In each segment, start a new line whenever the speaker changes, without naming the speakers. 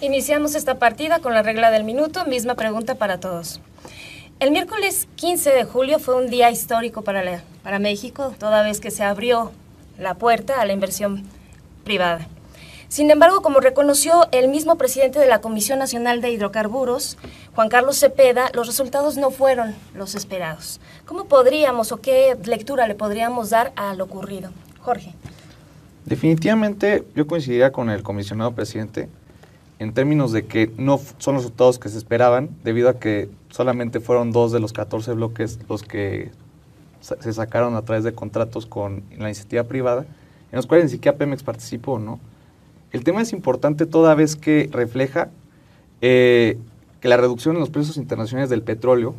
Iniciamos esta partida con la regla del minuto, misma pregunta para todos. El miércoles 15 de julio fue un día histórico para, para México, toda vez que se abrió la puerta a la inversión privada. Sin embargo, como reconoció el mismo presidente de la Comisión Nacional de Hidrocarburos, Juan Carlos Cepeda, los resultados no fueron los esperados. ¿Cómo podríamos o qué lectura le podríamos dar a lo ocurrido? Jorge.
Definitivamente yo coincidiría con el comisionado presidente en términos de que no son los resultados que se esperaban, debido a que solamente fueron dos de los 14 bloques los que se sacaron a través de contratos con la iniciativa privada, en los cuales ni siquiera Pemex participó, ¿no? El tema es importante toda vez que refleja eh, que la reducción en los precios internacionales del petróleo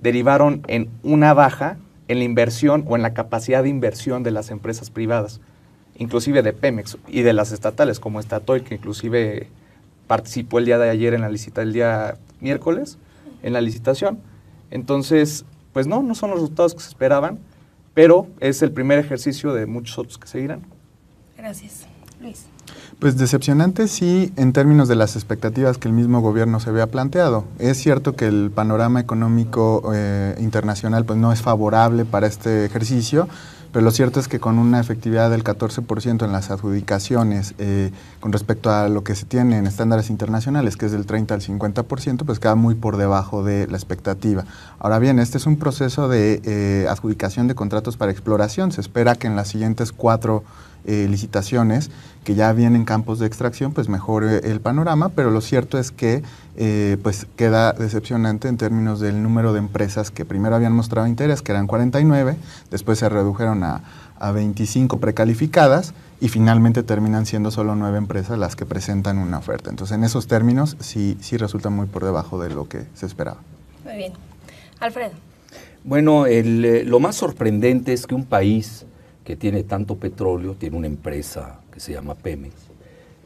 derivaron en una baja en la inversión o en la capacidad de inversión de las empresas privadas, inclusive de Pemex y de las estatales como Statoil, que inclusive participó el día de ayer en la licitación, el día miércoles, en la licitación. Entonces, pues no, no son los resultados que se esperaban, pero es el primer ejercicio de muchos otros que seguirán.
Gracias. Luis.
Pues decepcionante sí en términos de las expectativas que el mismo gobierno se había planteado. Es cierto que el panorama económico eh, internacional pues no es favorable para este ejercicio, pero lo cierto es que con una efectividad del 14% en las adjudicaciones eh, con respecto a lo que se tiene en estándares internacionales, que es del 30 al 50%, pues queda muy por debajo de la expectativa. Ahora bien, este es un proceso de eh, adjudicación de contratos para exploración. Se espera que en las siguientes cuatro eh, licitaciones que ya vienen campos de extracción, pues mejore el panorama, pero lo cierto es que eh, pues queda decepcionante en términos del número de empresas que primero habían mostrado interés, que eran 49, después se redujeron a, a 25 precalificadas y finalmente terminan siendo solo nueve empresas las que presentan una oferta. Entonces, en esos términos sí, sí resulta muy por debajo de lo que se esperaba.
Muy bien. Alfredo.
Bueno, el, eh, lo más sorprendente es que un país que tiene tanto petróleo, tiene una empresa que se llama Pemex,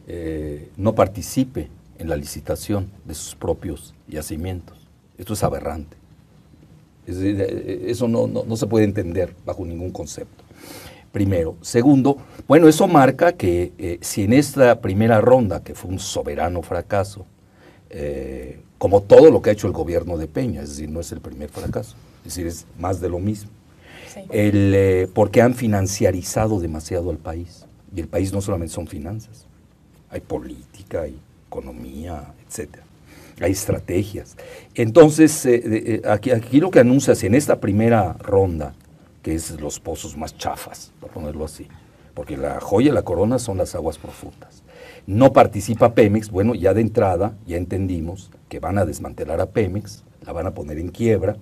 eh, no participe en la licitación de sus propios yacimientos. Esto es aberrante. Eh, eso no, no, se puede entender bajo ningún concepto. Primero. Segundo, bueno, eso marca que eh, si en esta primera ronda, que fue un soberano fracaso, como todo lo que ha hecho el gobierno de Peña, es decir, no es el primer fracaso, es decir, es más de lo mismo el, eh, porque han financiarizado demasiado al país. Y el país no solamente son finanzas, hay política, hay economía, etcétera. Hay estrategias. Entonces, eh, eh, aquí, aquí lo que anuncias en esta primera ronda, que es los pozos más chafas, por ponerlo así, porque la joya y la corona son las aguas profundas. No participa Pemex, bueno, ya de entrada ya entendimos que van a desmantelar a Pemex, la van a poner en quiebra,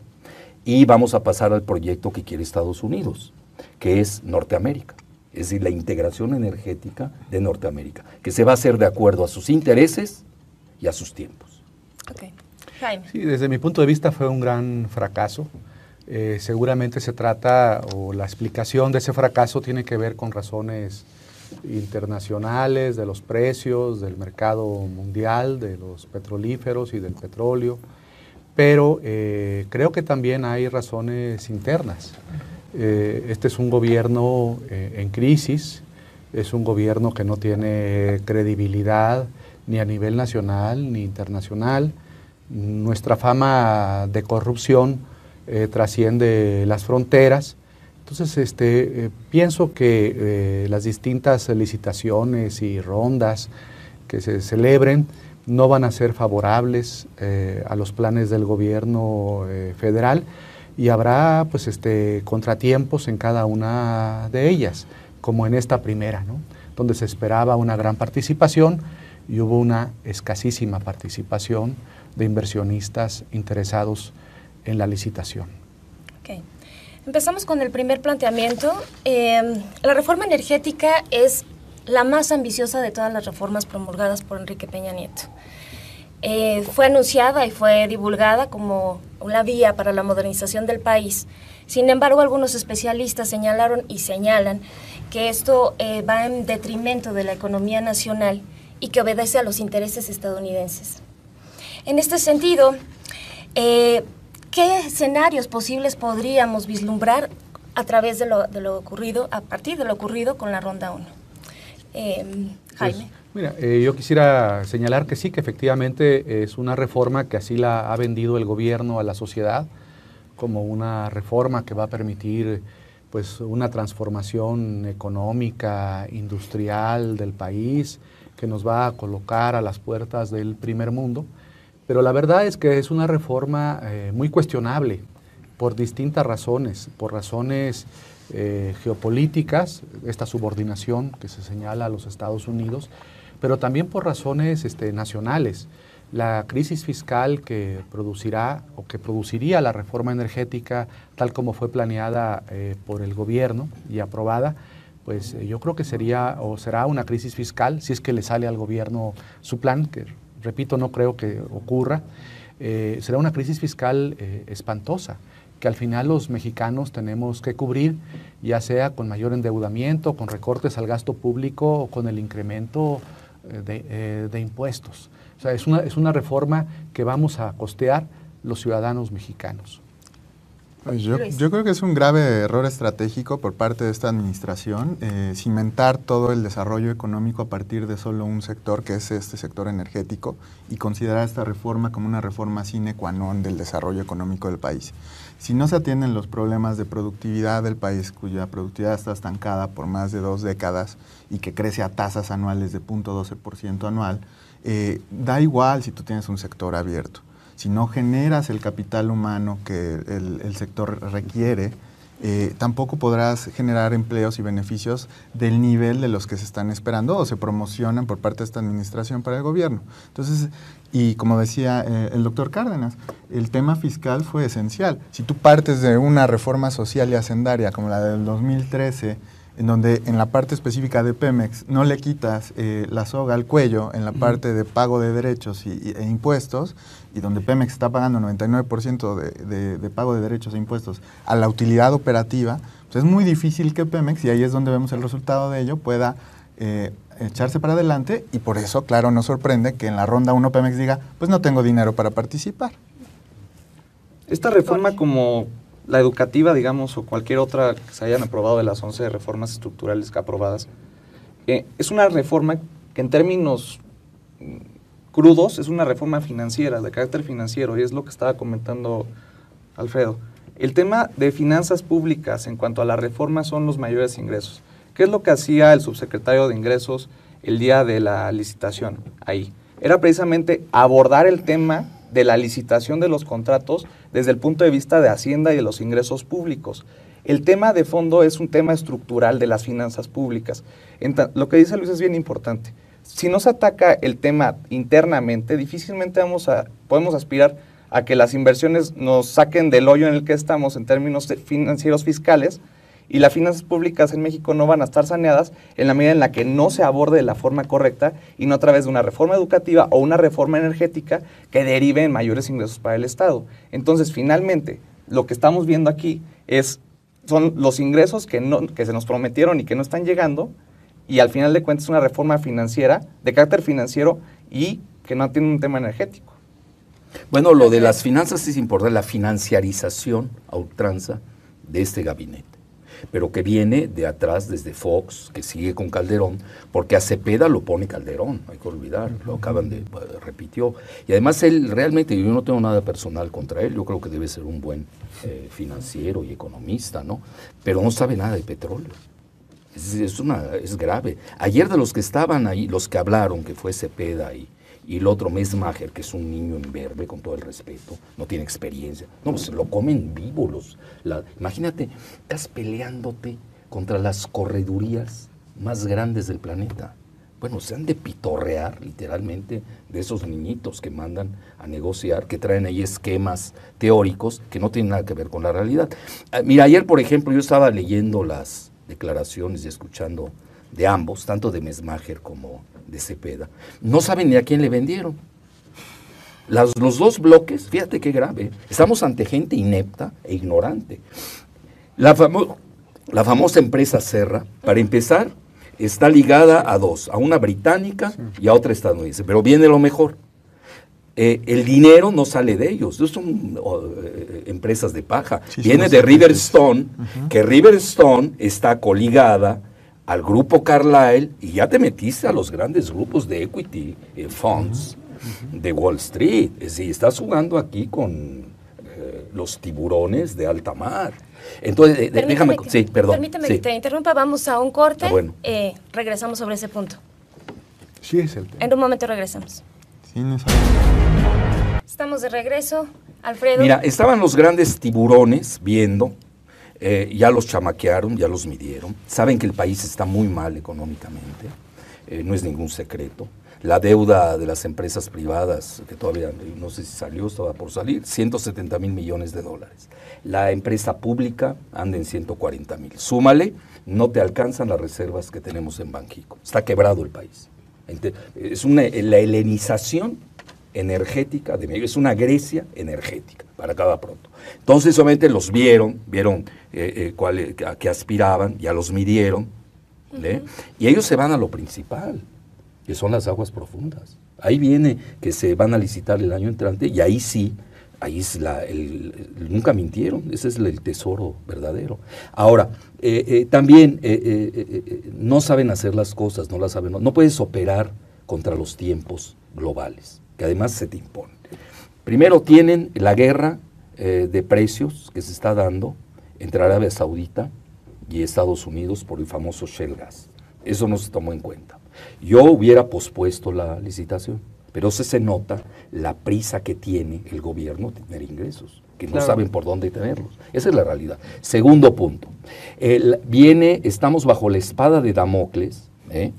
y vamos a pasar al proyecto que quiere Estados Unidos, que es Norteamérica, es decir, la integración energética de Norteamérica, que se va a hacer de acuerdo a sus intereses y a sus tiempos.
Okay. Sí, desde mi punto de vista fue un gran fracaso. Eh, seguramente se trata, o la explicación de ese fracaso tiene que ver con razones internacionales, de los precios, del mercado mundial, de los petrolíferos y del petróleo pero eh, creo que también hay razones internas. Eh, este es un gobierno eh, en crisis, es un gobierno que no tiene credibilidad ni a nivel nacional ni internacional. Nuestra fama de corrupción trasciende las fronteras. Entonces, este, pienso que las distintas licitaciones y rondas que se celebren no van a ser favorables eh, a los planes del gobierno eh, federal y habrá pues este contratiempos en cada una de ellas, como en esta primera, donde se esperaba una gran participación y hubo una escasísima participación de inversionistas interesados en la licitación.
Empezamos con el primer planteamiento. Eh, la reforma energética es la más ambiciosa de todas las reformas promulgadas por Enrique Peña Nieto. Eh, fue anunciada y fue divulgada como una vía para la modernización del país. Sin embargo, algunos especialistas señalaron y señalan que esto eh, va en detrimento de la economía nacional y que obedece a los intereses estadounidenses. En este sentido, eh, ¿qué escenarios posibles podríamos vislumbrar a través de lo, ocurrido, a partir de lo ocurrido con la Ronda 1?
Jaime. Pues, Mira, eh, yo quisiera señalar que sí, que efectivamente es una reforma que así la ha vendido el gobierno a la sociedad como una reforma que va a permitir pues una transformación económica, industrial del país, que nos va a colocar a las puertas del primer mundo. Pero la verdad es que es una reforma eh, muy cuestionable por distintas razones, por razones eh, geopolíticas, esta subordinación que se señala a los Estados Unidos, pero también por razones este, nacionales. La crisis fiscal que producirá o que produciría la reforma energética tal como fue planeada eh, por el gobierno y aprobada, pues eh, yo creo que sería o será una crisis fiscal si es que le sale al gobierno su plan, que repito, no creo que ocurra, será una crisis fiscal espantosa que al final los mexicanos tenemos que cubrir, ya sea con mayor endeudamiento, con recortes al gasto público o con el incremento de impuestos. O sea, es una, es una reforma que vamos a costear los ciudadanos mexicanos.
Pues yo, creo que es un grave error estratégico por parte de esta administración eh, cimentar todo el desarrollo económico a partir de solo un sector, que es este sector energético, y considerar esta reforma como una reforma sine qua non del desarrollo económico del país. Si no se atienden los problemas de productividad del país, cuya productividad está estancada por más de dos décadas y que crece a tasas anuales de 0.12% anual, eh, da igual si tú tienes un sector abierto. Si no generas el capital humano que el, sector requiere, eh, tampoco podrás generar empleos y beneficios del nivel de los que se están esperando o se promocionan por parte de esta administración para el gobierno. Entonces, y como decía eh, el doctor Cárdenas, el tema fiscal fue esencial. Si tú partes de una reforma social y hacendaria como la del 2013, en donde en la parte específica de Pemex no le quitas eh, la soga al cuello en la parte de pago de derechos y, e impuestos, y donde Pemex está pagando 99% de, de, pago de derechos e impuestos a la utilidad operativa, pues es muy difícil que Pemex, y ahí es donde vemos el resultado de ello, pueda eh, echarse para adelante, y por eso, claro, nos sorprende que en la ronda 1 Pemex diga, pues no tengo dinero para participar.
Esta reforma como la educativa, digamos, o cualquier otra que se hayan aprobado de las 11 reformas estructurales que aprobadas, eh, es una reforma que en términos mm, crudos es una reforma financiera, de carácter financiero, y es lo que estaba comentando Alfredo. El tema de finanzas públicas en cuanto a la reforma son los mayores ingresos. ¿Qué es lo que hacía el subsecretario de Ingresos el día de la licitación ahí? Era precisamente abordar el tema de la licitación de los contratos desde el punto de vista de Hacienda y de los ingresos públicos. El tema de fondo es un tema estructural de las finanzas públicas. lo que dice Luis es bien importante. Si no se ataca el tema internamente, difícilmente vamos a, podemos aspirar a que las inversiones nos saquen del hoyo en el que estamos en términos financieros fiscales, y las finanzas públicas en México no van a estar saneadas en la medida en la que no se aborde de la forma correcta y no a través de una reforma educativa o una reforma energética que derive en mayores ingresos para el Estado. Entonces, finalmente, lo que estamos viendo aquí es son los ingresos que, no, que se nos prometieron y que no están llegando y al final de cuentas una reforma financiera, de carácter financiero y que no tiene un tema energético.
Bueno, lo de las finanzas es importante, la financiarización a ultranza de este gabinete pero que viene de atrás desde Fox, que sigue con Calderón, porque a Cepeda lo pone Calderón, hay que olvidar, lo acaban de, repitió. Y además él realmente, yo no tengo nada personal contra él, yo creo que debe ser un buen eh, financiero y economista, ¿no? Pero no sabe nada de petróleo. Es, una, es grave. Ayer de los que estaban ahí, los que hablaron, que fue Cepeda y, y el otro Mesmacher, que es un niño verde, con todo el respeto, no tiene experiencia. No, pues lo comen vivos. Los, la, imagínate, estás peleándote contra las corredurías más grandes del planeta. Bueno, se han de pitorrear literalmente de esos niñitos que mandan a negociar, que traen ahí esquemas teóricos que no tienen nada que ver con la realidad. Ah, mira, ayer, por ejemplo, yo estaba leyendo las declaraciones y escuchando de ambos, tanto de Mesmacher como de Cepeda, no saben ni a quién le vendieron. los dos bloques, fíjate qué grave, estamos ante gente inepta e ignorante. La, la famosa empresa Serra, para empezar, está ligada a dos, a una británica y a otra estadounidense, pero viene lo mejor. Eh, el dinero no sale de ellos, no son eh, empresas de paja, viene de Riverstone, que Riverstone está coligada al grupo Carlyle y ya te metiste a los grandes grupos de equity eh, funds de Wall Street. Es decir, estás jugando aquí con eh, los tiburones de alta mar. Entonces, eh, déjame, sí, perdón.
Permíteme que te interrumpa, vamos a un corte. Ah, bueno. regresamos sobre ese punto.
Sí, es el tema.
En un momento regresamos. Sí, no Estamos de regreso, Alfredo.
Mira, estaban los grandes tiburones viendo eh, ya los chamaquearon, ya los midieron, saben que el país está muy mal económicamente, eh, no es ningún secreto. La deuda de las empresas privadas, que todavía no sé si salió, estaba por salir, 170 mil millones de dólares. La empresa pública anda en 140 mil. Súmale, no te alcanzan las reservas que tenemos en Banjico. Está quebrado el país. Es la helenización energética de México, es una Grecia energética, para cada pronto. Entonces solamente los vieron, vieron eh, eh, a qué aspiraban, ya los midieron, y ellos se van a lo principal, que son las aguas profundas. Ahí viene que se van a licitar el año entrante y ahí sí, ahí es la, nunca mintieron, ese es el tesoro verdadero. Ahora, eh, también no saben hacer las cosas, no las saben, no, puedes operar contra los tiempos globales, que además se te imponen. Primero tienen la guerra de precios que se está dando, entre Arabia Saudita y Estados Unidos por el famoso Shell Gas. Eso no se tomó en cuenta. Yo hubiera pospuesto la licitación, pero se, se nota la prisa que tiene el gobierno de tener ingresos, que no saben por dónde tenerlos. Esa es la realidad. Segundo punto, viene, estamos bajo la espada de Damocles, ¿eh?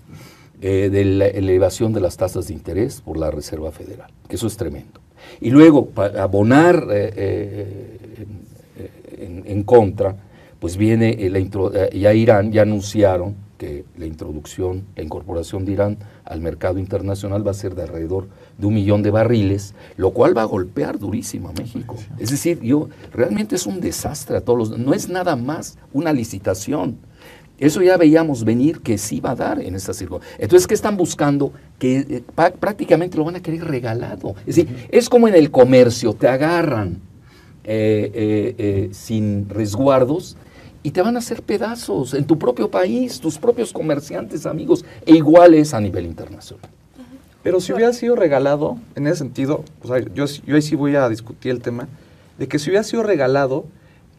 Eh, de la elevación de las tasas de interés por la Reserva Federal, que eso es tremendo. Y luego, para abonar eh, en, contra, pues viene la eh, ya Irán, ya anunciaron que la introducción, la incorporación de Irán al mercado internacional va a ser de alrededor de un millón de barriles, lo cual va a golpear durísimo a México. Es decir, yo realmente es un desastre a todos los, no es nada más una licitación. Eso ya veíamos venir que sí va a dar en esta circunstancia. Entonces, ¿qué están buscando? Que eh, prácticamente lo van a querer regalado. Es decir, es como en el comercio, te agarran eh, eh, eh, sin resguardos y te van a hacer pedazos en tu propio país, tus propios comerciantes, amigos, e iguales a nivel internacional.
Pero si hubiera sido regalado, en ese sentido, yo, yo ahí sí voy a discutir el tema, de que si hubiera sido regalado,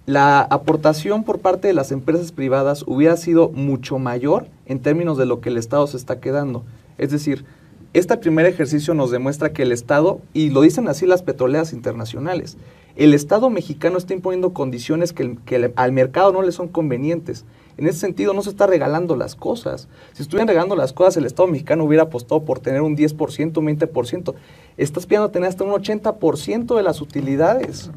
la aportación por parte de las empresas privadas hubiera sido mucho mayor en términos de lo que el Estado se está quedando. Es decir, este primer ejercicio nos demuestra que el Estado, y lo dicen así las petroleras internacionales, el Estado mexicano está imponiendo condiciones que, al mercado no le son convenientes. En ese sentido, no se está regalando las cosas. Si estuvieran regalando las cosas, el Estado mexicano hubiera apostado por tener un 10%, un 20%. Estás pidiendo tener hasta un 80% de las utilidades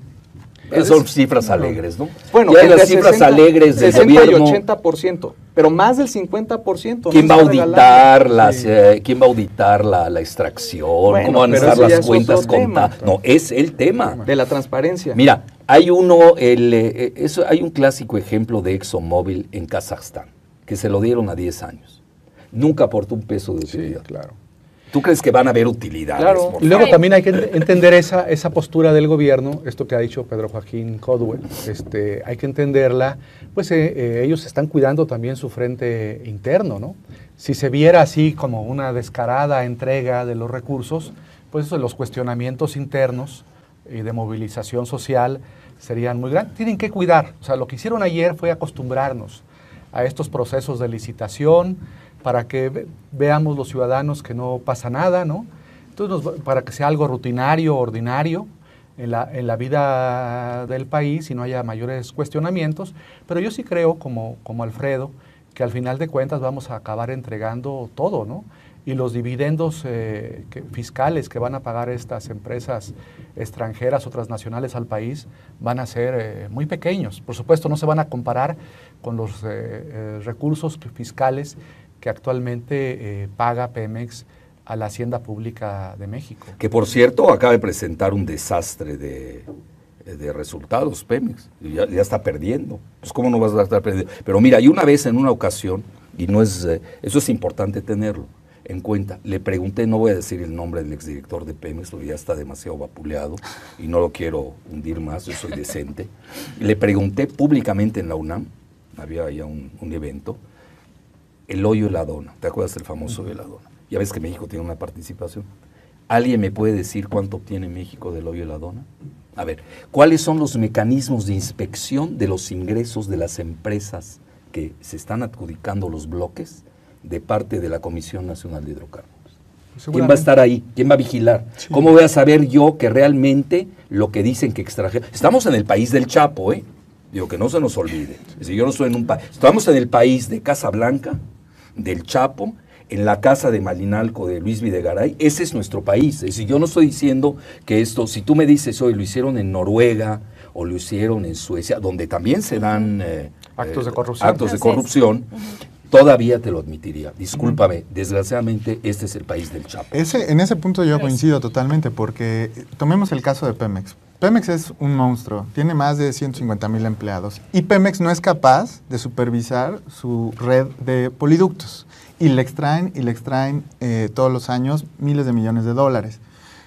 son cifras alegres, ¿no?
Bueno,
ya las cifras alegres del 60
gobierno. y 80%, pero más del 50%.
¿Quién va a auditar las, eh, quién va a auditar la, la extracción? ¿Cómo van a estar las cuentas contadas? No, es el tema.
De la transparencia.
Mira, hay uno, el, eh, eso, hay un clásico ejemplo de ExxonMobil en Kazajstán, que se lo dieron a 10 años. Nunca aportó un peso de utilidad.
Sí, claro.
¿Tú crees que van a haber utilidades?
Claro. Y luego también hay que entender esa, esa postura del gobierno, esto que ha dicho Pedro Joaquín Codwell, este, hay que entenderla, pues eh, eh, ellos están cuidando también su frente interno, ¿no? Si se viera así como una descarada entrega de los recursos, pues los cuestionamientos internos y de movilización social serían muy grandes. Tienen que cuidar, o sea, lo que hicieron ayer fue acostumbrarnos a estos procesos de licitación, para que veamos los ciudadanos que no pasa nada, ¿no? Entonces, para que sea algo rutinario, ordinario en la, en la, vida del país y no haya mayores cuestionamientos. Pero yo sí creo, como, como Alfredo, que al final de cuentas vamos a acabar entregando todo, ¿no? Y los dividendos eh, fiscales que van a pagar estas empresas extranjeras o transnacionales al país van a ser eh, muy pequeños. Por supuesto, no se van a comparar con los eh, recursos fiscales que actualmente eh, paga Pemex a la Hacienda Pública de México.
Que por cierto acaba de presentar un desastre de, resultados Pemex, ya, está perdiendo. Pues cómo no vas a estar perdiendo. Pero mira, y una vez en una ocasión, y no es, eh, eso es importante tenerlo en cuenta, le pregunté, no voy a decir el nombre del exdirector de Pemex, porque ya está demasiado vapuleado y no lo quiero hundir más, yo soy decente. le pregunté públicamente en la UNAM, había ya un evento, el hoyo y la dona. ¿Te acuerdas del famoso hoyo y la dona? Ya ves que México tiene una participación. ¿Alguien me puede decir cuánto obtiene México del hoyo y la dona? A ver, ¿cuáles son los mecanismos de inspección de los ingresos de las empresas que se están adjudicando los bloques de parte de la Comisión Nacional de Hidrocarburos? ¿Quién va a estar ahí? ¿Quién va a vigilar? ¿Cómo voy a saber yo que realmente lo que dicen que extrajeron? Estamos en el país del Chapo, ¿eh? Digo, que no se nos olvide. Si yo no estoy en un país. Estamos en el país de Casablanca, del Chapo, en la casa de Malinalco de Luis Videgaray, ese es nuestro país. Es decir, yo no estoy diciendo que esto, si tú me dices hoy lo hicieron en Noruega o lo hicieron en Suecia, donde también se dan
eh, actos de eh, corrupción,
actos de corrupción todavía te lo admitiría. Discúlpame, desgraciadamente este es el país del Chapo.
Ese, en ese punto yo coincido totalmente, porque tomemos el caso de Pemex. Pemex es un monstruo, tiene más de 150 mil empleados y Pemex no es capaz de supervisar su red de poliductos y le extraen y le extraen eh, todos los años miles de millones de dólares.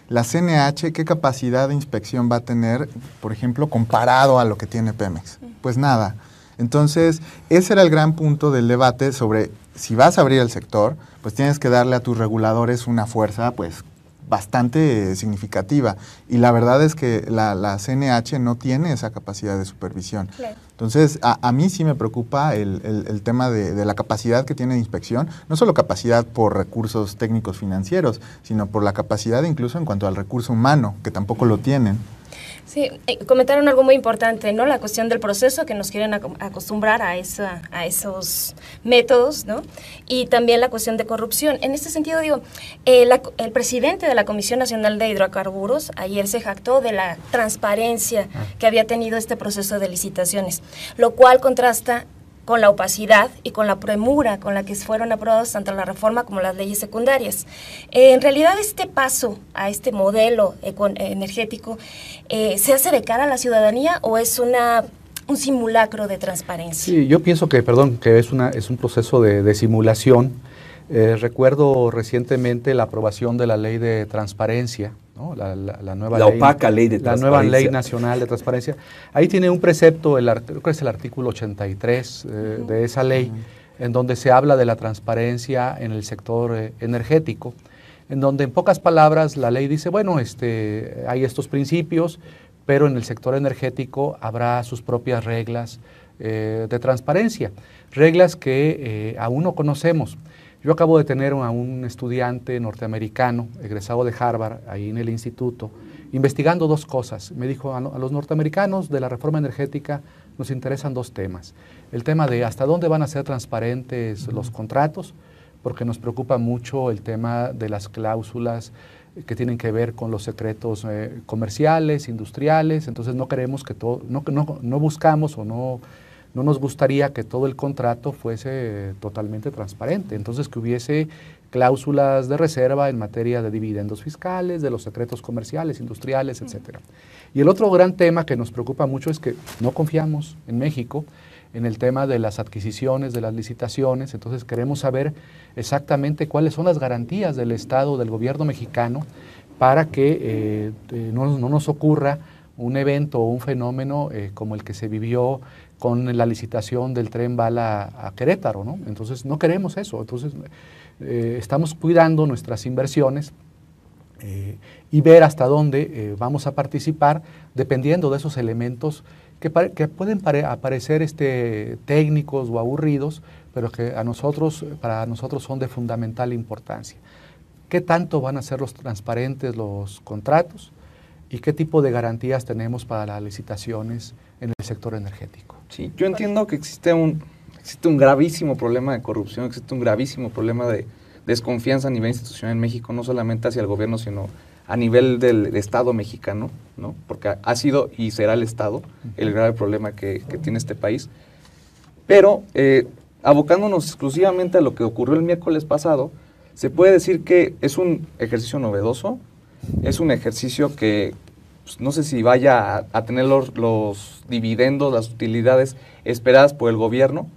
La CNH, ¿qué capacidad de inspección va a tener, por ejemplo, comparado a lo que tiene Pemex? Pues nada. Entonces, ese era el gran punto del debate sobre si vas a abrir el sector, pues tienes que darle a tus reguladores una fuerza, pues bastante significativa. Y la verdad es que la, CNH no tiene esa capacidad de supervisión. Entonces, a, mí sí me preocupa el, tema de, la capacidad que tiene de inspección, no solo capacidad por recursos técnicos financieros, sino por la capacidad incluso en cuanto al recurso humano, que tampoco lo tienen.
Sí, eh, comentaron algo muy importante, ¿no? La cuestión del proceso, que nos quieren acostumbrar a, esa, a esos métodos, ¿no? Y también la cuestión de corrupción. En este sentido, digo, eh, el presidente de la Comisión Nacional de Hidrocarburos ayer se jactó de la transparencia ah. que había tenido este proceso de licitaciones, lo cual contrasta con la opacidad y con la premura con la que fueron aprobadas tanto la reforma como las leyes secundarias. Eh, en realidad este paso a este modelo energético eh, se hace de cara a la ciudadanía o es una un simulacro de transparencia.
Sí, yo pienso que, perdón, que es una es un proceso de simulación eh, recuerdo recientemente la aprobación de la ley de transparencia, la, nueva
ley, opaca ley de
La nueva ley nacional de transparencia. Ahí tiene un precepto, el, creo que es el artículo 83 eh, de esa ley, en donde se habla de la transparencia en el sector eh, energético, en donde en pocas palabras la ley dice, bueno, este, hay estos principios, pero en el sector energético habrá sus propias reglas de transparencia, reglas que aún no conocemos. Yo acabo de tener a un estudiante norteamericano, egresado de Harvard, ahí en el instituto, investigando dos cosas. Me dijo, a los norteamericanos de la reforma energética nos interesan dos temas. El tema de hasta dónde van a ser transparentes los contratos, porque nos preocupa mucho el tema de las cláusulas que tienen que ver con los secretos eh, comerciales, industriales, entonces no queremos que todo, no, no, no buscamos o no no nos gustaría que todo el contrato fuese totalmente transparente, entonces que hubiese cláusulas de reserva en materia de dividendos fiscales, de los secretos comerciales, industriales, etc. Y el otro gran tema que nos preocupa mucho es que no confiamos en México en el tema de las adquisiciones, de las licitaciones, entonces queremos saber exactamente cuáles son las garantías del Estado, del gobierno mexicano, para que eh, eh, no, nos ocurra un evento o un fenómeno eh, como el que se vivió con la licitación del tren bala a Querétaro, ¿no? Entonces no queremos eso, entonces eh, estamos cuidando nuestras inversiones eh, y ver hasta dónde eh, vamos a participar dependiendo de esos elementos que, pueden aparecer este, técnicos o aburridos, pero que a nosotros, para nosotros son de fundamental importancia. ¿Qué tanto van a ser los transparentes los contratos? ¿Y qué tipo de garantías tenemos para las licitaciones en el sector energético?
Sí, yo entiendo que existe un, existe un gravísimo problema de corrupción, existe un gravísimo problema de desconfianza a nivel institucional en México, no solamente hacia el gobierno, sino a nivel del Estado mexicano, ¿no? porque ha sido y será el Estado el grave problema que, tiene este país. Pero eh, abocándonos exclusivamente a lo que ocurrió el miércoles pasado, se puede decir que es un ejercicio novedoso, es un ejercicio que pues, no sé si vaya a, tener los, dividendos, las utilidades esperadas por el gobierno.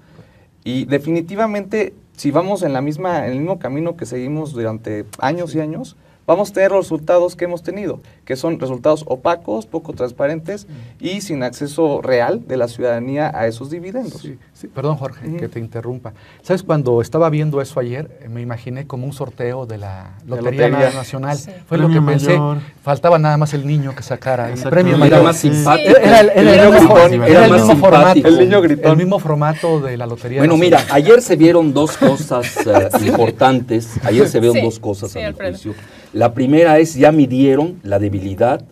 Y definitivamente, si vamos en, la misma, en el mismo camino que seguimos durante años y años, vamos a tener los resultados que hemos tenido, que son resultados opacos, poco transparentes y sin acceso real de la ciudadanía a esos dividendos.
Sí, perdón Jorge, que te interrumpa. ¿Sabes? Cuando estaba viendo eso ayer, me imaginé como un sorteo de la Lotería, Nacional. Fue lo que pensé. Faltaba nada más el niño que sacara el premio
mayor. Era más simpático.
Era, el, mismo formato.
El niño gritón.
El mismo formato de la Lotería
Bueno, mira, ayer se vieron dos cosas eh, importantes. Ayer se vieron dos cosas a mi juicio. La primera es, ya midieron la debilidad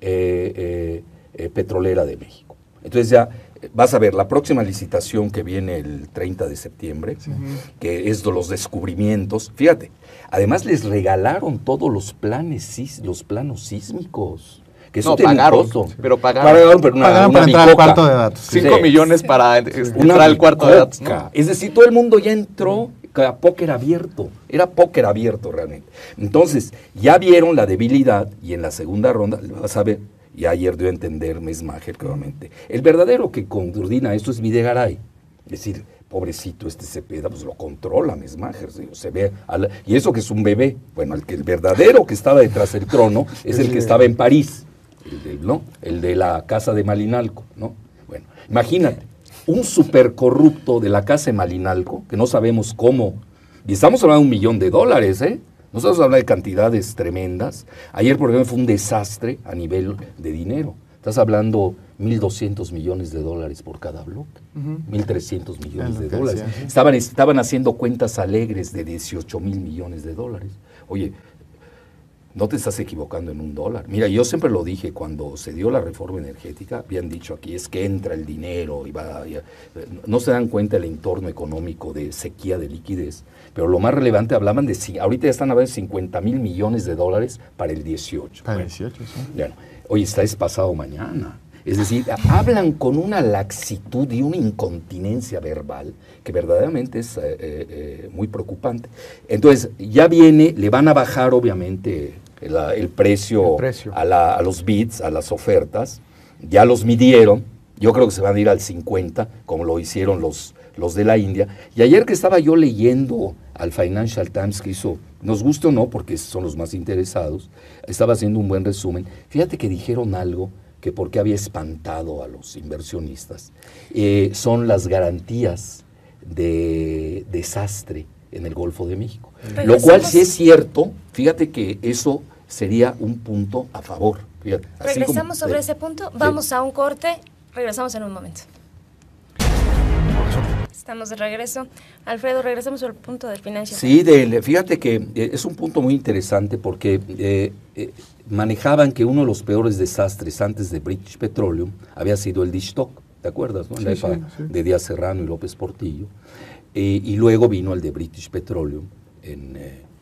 eh, eh, petrolera de México. Entonces ya vas a ver, la próxima licitación que viene el 30 de septiembre, que es de los descubrimientos, fíjate, además les regalaron todos los planes, los planos sísmicos. Que
eso no, pagaron, pero pagaron.
Pagaron, pero una, para entrar al cuarto de datos.
5 millones para entrar al cuarto de datos.
Es decir, todo el mundo ya entró a póker abierto, era póker abierto realmente. Entonces, ya vieron la debilidad y en la segunda ronda, vas a ver, y ayer dio a entender Mesmacher claramente. El verdadero que coordina esto es Videgaray. Es decir, pobrecito este Cepeda, pues lo controla Mesmacher, se ve, y eso que es un bebé. Bueno, el, que, el verdadero que estaba detrás del trono es el que estaba en París, el de, ¿no? el de la casa de Malinalco, ¿no? Bueno, imagínate, un supercorrupto de la casa de Malinalco, que no sabemos cómo, y estamos hablando de un millón de dólares, ¿eh? Nosotros hablamos de cantidades tremendas. Ayer, por ejemplo, fue un desastre a nivel de dinero. Estás hablando 1.200 millones de dólares por cada bloque, 1.300 millones de dólares. Estaban, estaban haciendo cuentas alegres de 18 mil millones de dólares. Oye, no te estás equivocando en un dólar. Mira, yo siempre lo dije, cuando se dio la reforma energética, habían dicho aquí, es que entra el dinero y va... no se dan cuenta el entorno económico de sequía de liquidez. Pero lo más relevante, hablaban de, ahorita ya están hablando de 50 mil millones de dólares para el 18.
Para el 18, sí.
Bueno, hoy está es pasado mañana. Es decir, hablan con una laxitud y una incontinencia verbal que verdaderamente es eh, eh, eh, muy preocupante. Entonces, ya viene, le van a bajar obviamente el, precio, A, a, los bits, a las ofertas, ya los midieron, yo creo que se van a ir al 50, como lo hicieron los, los de la India. Y ayer que estaba yo leyendo al Financial Times que hizo, nos gusta o no, porque son los más interesados, estaba haciendo un buen resumen. Fíjate que dijeron algo que porque había espantado a los inversionistas, eh, son las garantías de desastre en el Golfo de México. Lo cual si es cierto, fíjate que eso sería un punto a favor.
Regresamos sobre ese punto, vamos a un corte, regresamos en un momento. Estamos de regreso. Alfredo, regresamos al punto del financiamiento.
Sí, de, fíjate que eh, es un punto muy interesante porque eh, eh, manejaban que uno de los peores desastres antes de British Petroleum había sido el dish ¿te acuerdas? No? la de Díaz Serrano y López Portillo. Y luego vino el de British Petroleum, en,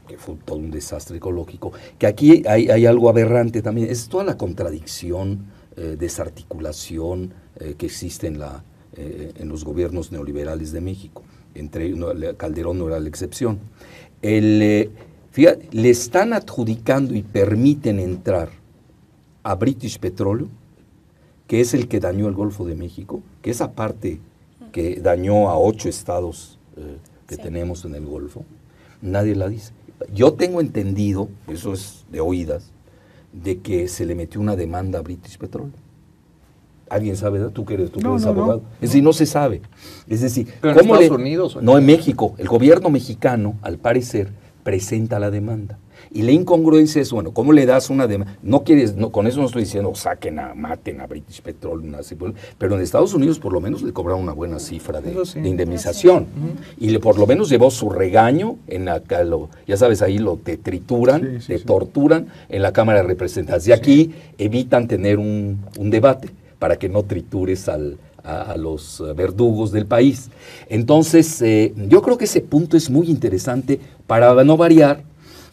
que fue todo un desastre ecológico. Que aquí hay, algo aberrante también, es toda la contradicción, desarticulación que existe en la eh, en los gobiernos neoliberales de México. Entre Calderón no era la excepción. El, eh, le están adjudicando y permiten entrar a British Petroleum, que es el que dañó el Golfo de México, que esa parte que dañó a ocho estados eh, que tenemos en el Golfo, nadie la dice. Yo tengo entendido, eso es de oídas, de que se le metió una demanda a British Petroleum. ¿Alguien sabe? Tú que eres, tú eres abogado. Es decir, no se sabe. Es decir,
¿Pero en Estados Unidos?
no, en México. El gobierno mexicano, al parecer, presenta la demanda. Y la incongruencia es, bueno, ¿cómo le das una demanda? No quieres, no, con eso no estoy diciendo saquen a, maten a British Petroleum, pero en Estados Unidos por lo menos le cobraron una buena cifra de, indemnización. Y le, por lo menos llevó su regaño en la, lo, ya sabes, ahí lo te trituran, te torturan en la Cámara de Representantes. Y aquí evitan tener un, un debate para que no tritures a, los verdugos del país. Entonces, eh, yo creo que ese punto es muy interesante para no variar.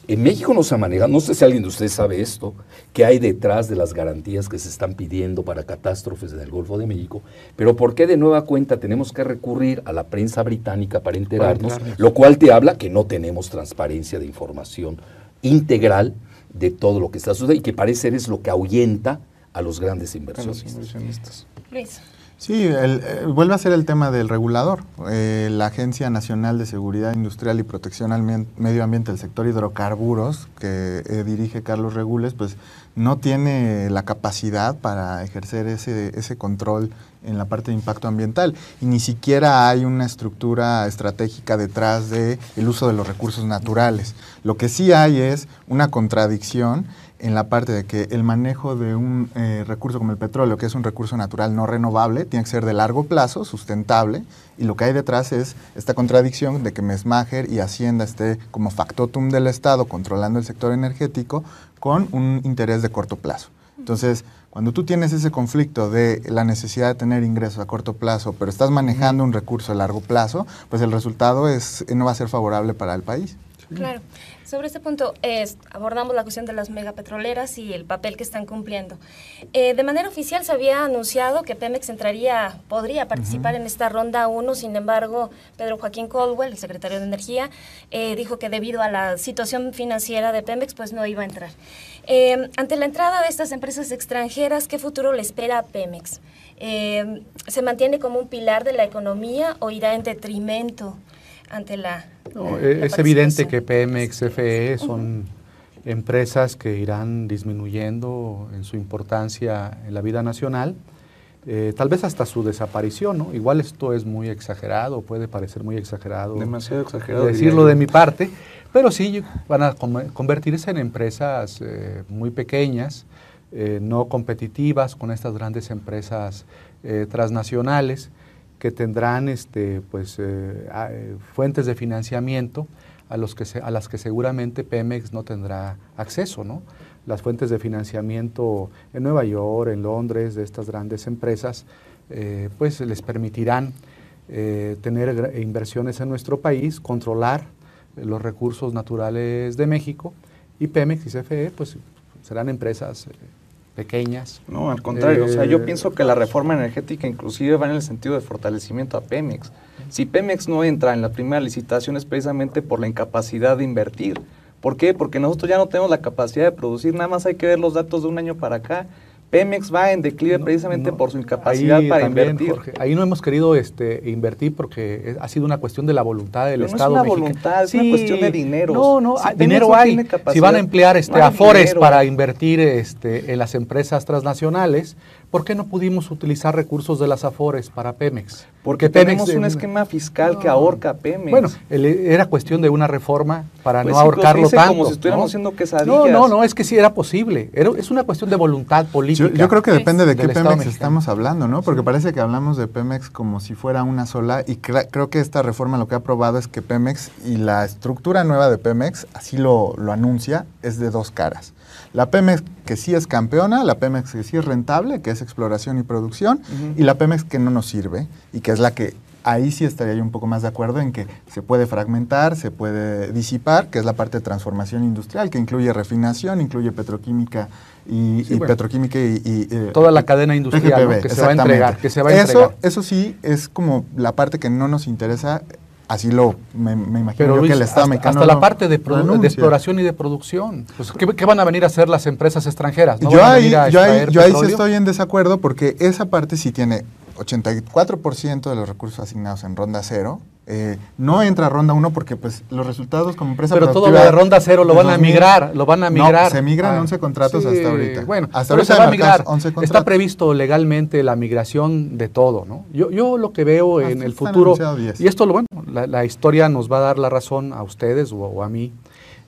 En México no se maneja, no sé si alguien de ustedes sabe esto, que hay detrás de las garantías que se están pidiendo para catástrofes en el Golfo de México, pero ¿por qué de nueva cuenta tenemos que recurrir a la prensa británica para enterarnos? Lo cual te habla que no tenemos transparencia de información integral de todo lo que está sucediendo y que parece ser es lo que ahuyenta a los grandes inversionistas.
Luis. Sí, eh, vuelve a ser el tema del regulador. Eh, la Agencia Nacional de Seguridad Industrial y Protección al Medio Ambiente del sector hidrocarburos, que eh, dirige Carlos Regules, pues no tiene la capacidad para ejercer ese, ese control en la parte de impacto ambiental y ni siquiera hay una estructura estratégica detrás del el uso de los recursos naturales. Lo que sí hay es una contradicción en la parte de que el manejo de un eh, recurso como el petróleo, que es un recurso natural no renovable, tiene que ser de largo plazo, sustentable, y lo que hay detrás es esta contradicción de que Mesmacher y Hacienda esté como factotum del Estado controlando el sector energético con un interés de corto plazo. Entonces, cuando tú tienes ese conflicto de la necesidad de tener ingresos a corto plazo, pero estás manejando un recurso a largo plazo, pues el resultado es, no va a ser favorable para el país.
Claro. Sobre este punto, abordamos la cuestión de las megapetroleras y el papel que están cumpliendo. Eh, de manera oficial se había anunciado que Pemex entraría, podría participar en esta ronda 1, sin embargo, Pedro Joaquín Caldwell, el secretario de Energía, eh, dijo que debido a la situación financiera de Pemex, pues no iba a entrar. Eh, ante la entrada de estas empresas extranjeras, ¿qué futuro le espera a Pemex? ¿Se mantiene como un pilar de la economía o irá en detrimento? Ante la...
es evidente que Pemex, CFE son empresas que irán disminuyendo en su importancia en la vida nacional, eh, tal vez hasta su desaparición, ¿no? Igual esto es muy exagerado, puede parecer muy exagerado.
Demasiado exagerado.
Decirlo de mi parte, pero sí van a convertirse en empresas eh, muy pequeñas, eh, no competitivas con estas grandes empresas transnacionales que tendrán este, pues, eh, eh, fuentes de financiamiento a, los que a las que seguramente Pemex no tendrá acceso. ¿no? Las fuentes de financiamiento en Nueva York, en Londres, de estas grandes empresas, eh, pues les permitirán tener inversiones en nuestro país, controlar los recursos naturales de México y Pemex y CFE pues serán empresas pequeñas.
No, al contrario, o sea, yo eh, pienso que la reforma energética inclusive va en el sentido de fortalecimiento a Pemex. Si Pemex no entra en la primera licitación es precisamente por la incapacidad de invertir. ¿Por qué? Porque nosotros ya no tenemos la capacidad de producir, nada más hay que ver los datos de un año para acá. Pemex va en declive precisamente por su incapacidad para invertir.
ahí no hemos querido este, invertir porque ha sido una cuestión de la voluntad del Estado.
No es una voluntad, es una cuestión de dinero.
No, no, dinero hay. Si van a emplear este, afores para invertir este, en las empresas transnacionales, ¿Por qué no pudimos utilizar recursos de las AFORES para Pemex?
Porque tenemos un esquema fiscal que ahorca a Pemex.
Bueno, era cuestión de una reforma para pues no ahorcarlo tanto.
como si estuviéramos haciendo quesadillas.
No, no, no, es que sí era posible. es una cuestión de voluntad política.
Yo, creo que depende de qué Pemex estamos hablando, ¿no? Porque parece que hablamos de Pemex como si fuera una sola y creo que esta reforma lo que ha probado es que Pemex y la estructura nueva de Pemex, así lo, lo anuncia, es de dos caras. La Pemex que sí es campeona, la Pemex que sí es rentable, que es exploración y producción, y la Pemex que no nos sirve y que es la que ahí sí estaría yo un poco más de acuerdo en que se puede fragmentar, se puede disipar, que es la parte de transformación industrial, que incluye refinación, incluye petroquímica y, petroquímica y,
eh, toda la cadena industrial que, se va a entregar, que se va a
eso, Eso sí es como la parte que no nos interesa Así lo me, imagino que el Estado
hasta, Hasta la parte de, exploración y de producción. Pues, ¿qué, van a venir a hacer las empresas extranjeras?
yo ahí, yo ahí sí estoy en desacuerdo porque esa parte sí tiene 84% de los recursos asignados en ronda cero. Eh, no entra a ronda 1 porque pues los resultados como empresa
Pero todo lo de ronda cero lo van a migrar, lo van a migrar.
se migran 11 ah, contratos hasta ahorita.
Bueno, hasta ahorita se va a migrar. Está previsto legalmente la migración de todo, ¿no? Yo, yo lo que veo en el futuro y esto lo bueno, la, historia nos va a dar la razón a ustedes o, a mí.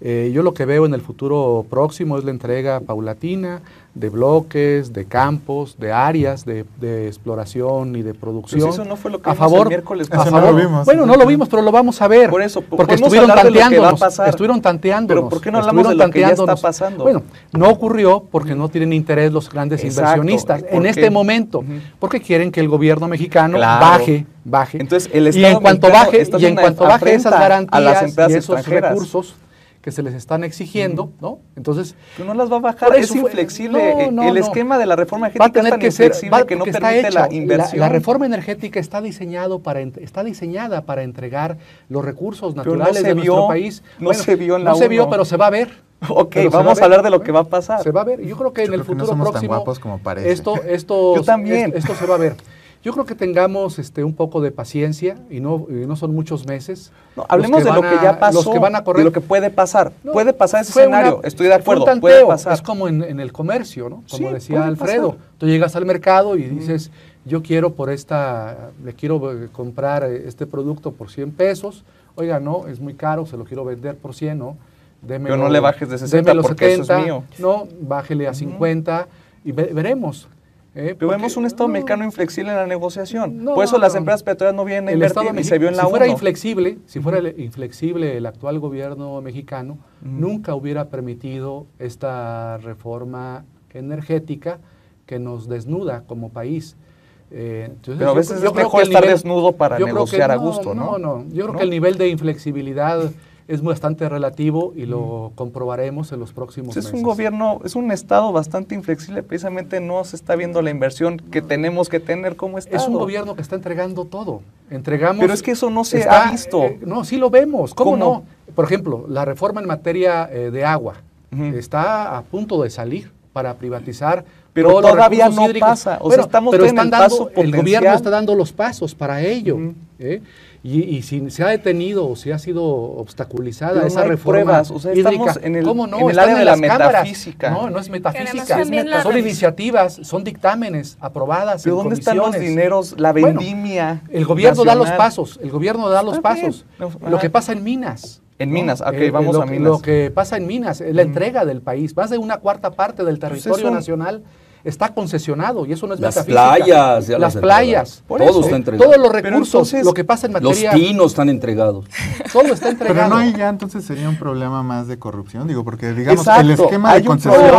Eh, yo lo que veo en el futuro próximo es la entrega paulatina de bloques, de campos, de áreas de, exploración y de producción. Pues
eso no fue lo que a favor, el miércoles
a favor. No lo vimos, bueno, no lo vimos, pero lo vamos a ver.
Por eso,
porque estuvieron tanteándonos, estuvieron tanteándonos.
Pero ¿por qué no hablamos de lo que ya está pasando?
Bueno, no ocurrió porque no tienen interés los grandes inversionistas en este momento, porque quieren que el gobierno mexicano baje, baje.
Entonces, el
Estado y en cuanto baje, y en cuanto baje esas garantías y esos recursos, que se les están exigiendo, ¿no? Entonces,
no las va a bajar, es inflexible. el esquema de la reforma energética es tan que ser, inflexible que no permite la inversión.
La, reforma energética está diseñado para está diseñada para entregar los recursos naturales de nuestro país.
No se vio en la
No se vio, pero se va a ver.
Ok, vamos a, hablar de lo que va a pasar.
Se va a ver. Yo creo que en el futuro próximo
como parece.
esto esto
Yo también.
esto se va a ver. Yo creo que tengamos este, un poco de paciencia y no, no son muchos meses.
No, hablemos de lo que ya pasó, los que van a correr. de lo que puede pasar. puede pasar ese escenario, estoy de acuerdo, puede pasar.
Es como en, el comercio, ¿no? Como decía Alfredo. Tú llegas al mercado y dices, yo quiero por esta, le quiero eh, comprar eh, este producto por 100 pesos. Oiga, no, es muy caro, se lo quiero vender por 100, ¿no?
Pero no le bajes de 60 porque eso es mío.
No, bájele a 50 y veremos.
Eh, Pero vemos un Estado mexicano inflexible en la negociación. Por eso las empresas petroleras no vienen a invertir y se vio en la
Si fuera inflexible, si fuera inflexible el actual gobierno mexicano, nunca hubiera permitido esta reforma energética que nos desnuda como país.
Eh, Pero a veces es mejor estar desnudo para negociar a gusto, ¿no?
No, no. Yo creo que el nivel de inflexibilidad es bastante relativo y lo comprobaremos en los próximos
meses.
Es
un gobierno, es un Estado bastante inflexible, precisamente no se está viendo la inversión que tenemos que tener como Estado.
Es un gobierno que está entregando todo. Entregamos.
Pero es que eso no se ha visto.
Eh, no, sí lo vemos. ¿Cómo, no? Por ejemplo, la reforma en materia eh, de agua está a punto de salir para privatizar
pero todavía no pasa. O sea, estamos
pero están dando, el, gobierno está dando los pasos para ello. ¿eh? Y, si se ha detenido o si ha sido obstaculizada esa reforma
pruebas. O sea, estamos en el, ¿cómo no? en el área de la metafísica.
No, no es metafísica. son iniciativas, son dictámenes aprobadas
¿Pero dónde están los dineros, la vendimia
El gobierno da los pasos, el gobierno da los pasos. Lo que pasa en Minas.
En Minas, ok, eh, vamos a Minas.
Lo que pasa en Minas, la entrega del país, más de una cuarta parte del pues territorio nacional está concesionado y eso no es
las playas,
las, playas,
todo está entregado.
Todos los recursos, lo que pasa en materia
Los pinos están entregados.
Todo está entregado.
Pero no hay ya entonces sería un problema más de corrupción, digo, porque digamos el esquema de concesión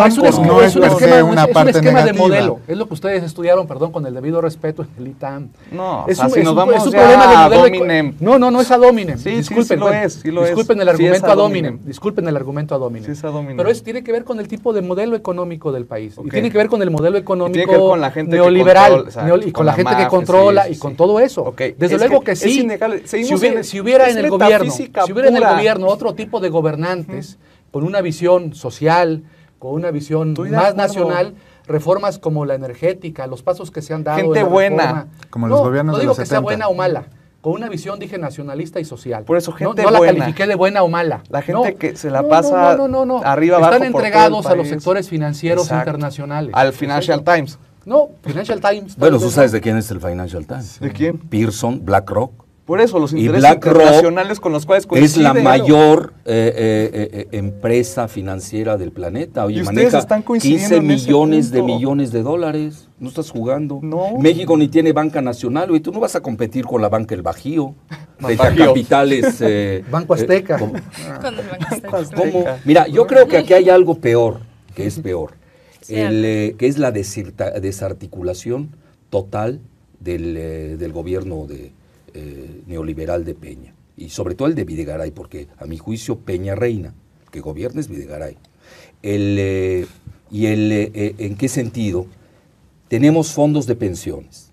no, es, per se una parte
Es un esquema de modelo, es lo que ustedes estudiaron, perdón, con el debido respeto en el ITAM.
No, es un, nos vamos es un problema de modelo.
No, no, no es ad hominem.
Sí, disculpen, lo es,
disculpen el argumento ad hominem. Disculpen el argumento ad hominem. Pero
eso
tiene que ver con el tipo de modelo económico del país y tiene que ver con el modelo económico con la gente neoliberal y con, la, gente que controla y con todo eso. Desde luego que, sí. Si hubiera, en el gobierno, si hubiera en el gobierno otro tipo de gobernantes con una visión social, con una visión más nacional, reformas como la energética, los pasos que se han dado.
Gente buena.
como los gobiernos
no
digo
que sea buena o mala con una visión, dije, nacionalista y social.
Por eso, gente
no, no la califiqué de buena o mala.
La gente que se la pasa arriba, abajo
Están entregados a los sectores financieros internacionales.
Al Financial Times.
No, Financial Times.
Bueno, tú sabes de quién es el Financial Times.
¿De quién?
Pearson, BlackRock.
Por eso, los intereses internacionales con los cuales
coincide. Es la mayor eh, eh, eh, empresa financiera del planeta. Oye, maneja 15 millones de millones de dólares. No estás jugando.
No.
México ni tiene banca nacional. Y tú no vas a competir con la banca El Bajío. de capitales.
Banco Azteca.
con el Banco
Azteca. Mira, yo creo que aquí hay algo peor, que es peor el, que es la desarticulación total del, eh, gobierno de, eh, neoliberal de Peña. Y sobre todo el de Videgaray, porque a mi juicio Peña reina, que gobierna es Videgaray. El, eh, ¿Y el, en qué sentido? Tenemos fondos de pensiones,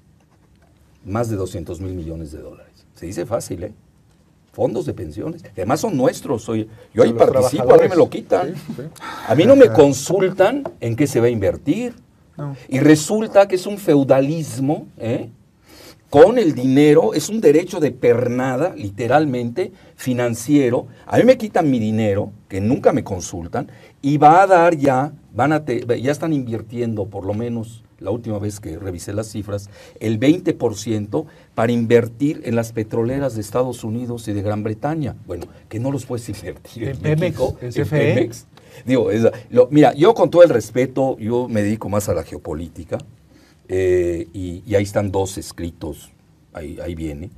más de 200 mil millones de dólares. Se dice fácil, ¿eh? fondos de pensiones. Además son nuestros. Soy, yo ahí participo, a mí me lo quitan. A mí no me consultan en qué se va a invertir. Y resulta que es un feudalismo, ¿eh? Con el dinero, es un derecho de pernada, literalmente, financiero. A mí me quitan mi dinero, que nunca me consultan, y va a dar ya, van a ya están invirtiendo por lo menos la última vez que revisé las cifras, el 20% para invertir en las petroleras de Estados Unidos y de Gran Bretaña. Bueno, que no los puedes invertir en,
Pemex, en CFE.
Digo, mira, yo con todo el respeto, yo me dedico más a la geopolítica eh, y, ahí están dos escritos, ahí, ahí viene.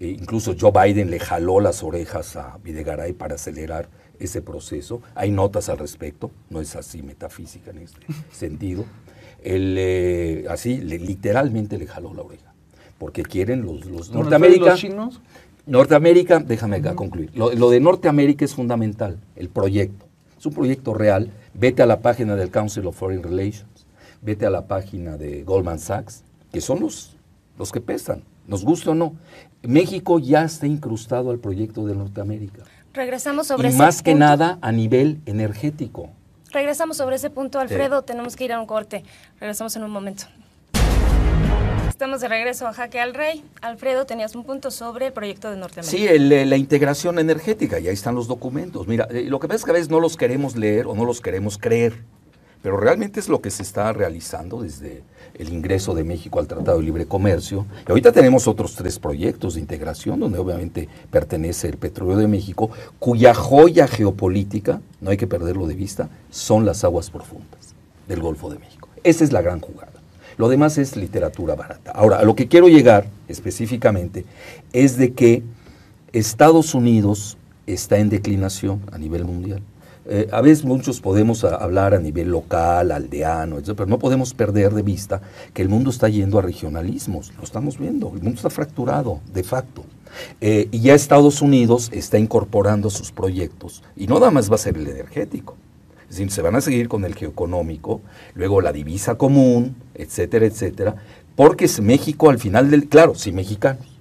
Eh, incluso Joe Biden le jaló las orejas a Videgaray para acelerar ese proceso. Hay notas al respecto, no es así metafísica en este sentido. Eh, así, literalmente le jaló la oreja. Porque quieren los, los Norteamérica.
¿Los chinos?
Norteamérica, déjame acá concluir. Lo, de Norteamérica es fundamental, el proyecto. Es un proyecto real. Vete a la página del Council of Foreign Relations, vete a la página de Goldman Sachs, que son los, los que pesan, nos gusta o no. México ya está incrustado al proyecto de Norteamérica.
Regresamos sobre
y más que nada a nivel energético.
Regresamos sobre ese punto, Alfredo. Tenemos que ir a un corte. Regresamos en un momento. Estamos de regreso a Jaque al Rey. Alfredo, tenías un punto sobre el proyecto de Norteamérica.
Sí, el, la integración energética, y ahí están los documentos. Mira, eh, lo que pasa es que a veces no los queremos leer o no los queremos creer, pero realmente es lo que se está realizando desde el ingreso de México al Tratado de Libre Comercio. Y ahorita tenemos otros tres proyectos de integración, donde obviamente pertenece el petróleo de México, cuya joya geopolítica, no hay que perderlo de vista, son las aguas profundas del Golfo de México. Esa es la gran jugada. Lo demás es literatura barata. Ahora, a lo que quiero llegar específicamente es de que Estados Unidos está en declinación a nivel mundial. Eh, a veces muchos podemos hablar a nivel local, aldeano, etc., pero no podemos perder de vista que el mundo está yendo a regionalismos. Lo estamos viendo. El mundo está fracturado, de facto. Eh, y ya Estados Unidos está incorporando sus proyectos. Y no nada más va a ser el energético. Se van a seguir con el geoeconómico, luego la divisa común, etcétera, etcétera. Porque es México al final del. Claro, sí, mexicanos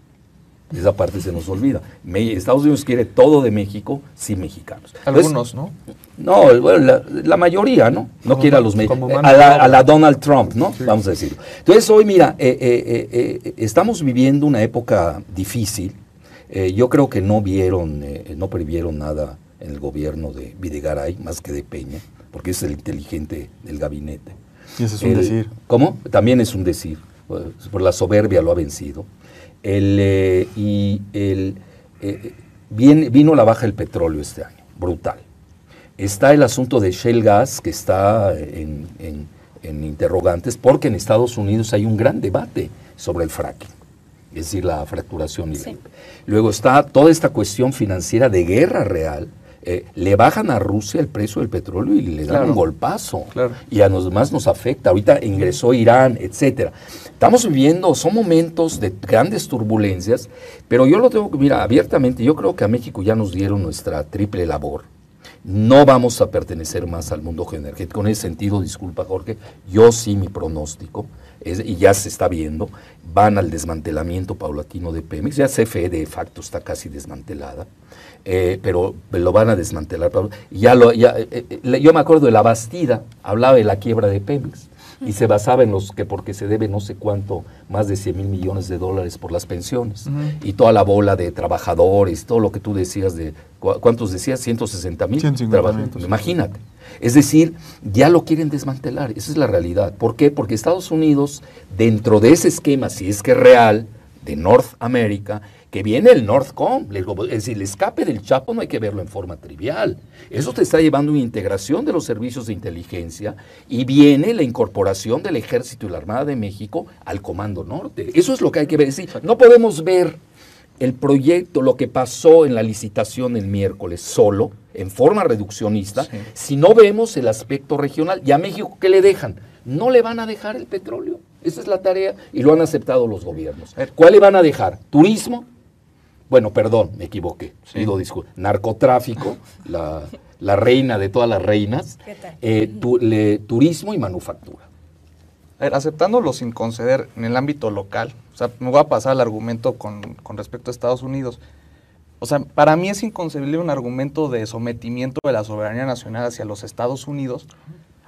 esa parte se nos olvida. Estados Unidos quiere todo de México, sí mexicanos.
Algunos, ¿no?
No, la, mayoría, ¿no? No quiere a los mexicanos. A, la, Donald Trump, ¿no? Vamos a decirlo. Entonces hoy, mira, eh, eh, eh, estamos viviendo una época difícil. yo creo que no vieron, no previeron nada en el gobierno de Videgaray, más que de Peña, porque es el inteligente del gabinete.
Y eso es un decir.
¿Cómo? También es un decir. Por la soberbia lo ha vencido. El, eh, y el, eh, vino la baja del petróleo este año, brutal. Está el asunto de Shell Gas, que está en, interrogantes, porque en Estados Unidos hay un gran debate sobre el fracking, es decir, la fracturación. Luego está toda esta cuestión financiera de guerra real, eh, le bajan a Rusia el precio del petróleo y le dan un golpazo. Y a los demás nos afecta. Ahorita ingresó Irán, etcétera. Estamos viviendo, son momentos de grandes turbulencias, pero yo lo tengo que, mira, abiertamente, yo creo que a México ya nos dieron nuestra triple labor. No vamos a pertenecer más al mundo energético. En ese sentido, disculpa Jorge, yo sí mi pronóstico, y ya se está viendo, van al desmantelamiento paulatino de Pemex. Ya CFE de facto está casi desmantelada. Eh, pero lo van a desmantelar. Ya lo, ya, eh, eh, yo me acuerdo de la Bastida, hablaba de la quiebra de Pemex y se basaba en los que porque se debe no sé cuánto, más de 100 mil millones de dólares por las pensiones y toda la bola de trabajadores, todo lo que tú decías de, ¿cuántos decías? 160 mil trabajadores. Imagínate. Es decir, ya lo quieren desmantelar, esa es la realidad. ¿Por qué? Porque Estados Unidos, dentro de ese esquema, si es que es real, de North America, que viene el Northcom. Es decir, el escape del Chapo no hay que verlo en forma trivial. Eso te está llevando una integración de los servicios de inteligencia y viene la incorporación del Ejército y la Armada de México al Comando Norte. Eso es lo que hay que ver. decir, no podemos ver el proyecto, lo que pasó en la licitación el miércoles solo, en forma reduccionista, si no vemos el aspecto regional. ¿Y a México qué le dejan? No le van a dejar el petróleo. Esa es la tarea y lo han aceptado los gobiernos. ¿Cuál le van a dejar? Turismo, bueno, perdón, me equivoqué. Pido disculpas. Narcotráfico, la, reina de todas las reinas. Eh, turismo y manufactura.
A ver, aceptándolo sin conceder en el ámbito local, o sea, me voy a pasar al argumento con, con respecto a Estados Unidos. O sea, para mí es inconcebible un argumento de sometimiento de la soberanía nacional hacia los Estados Unidos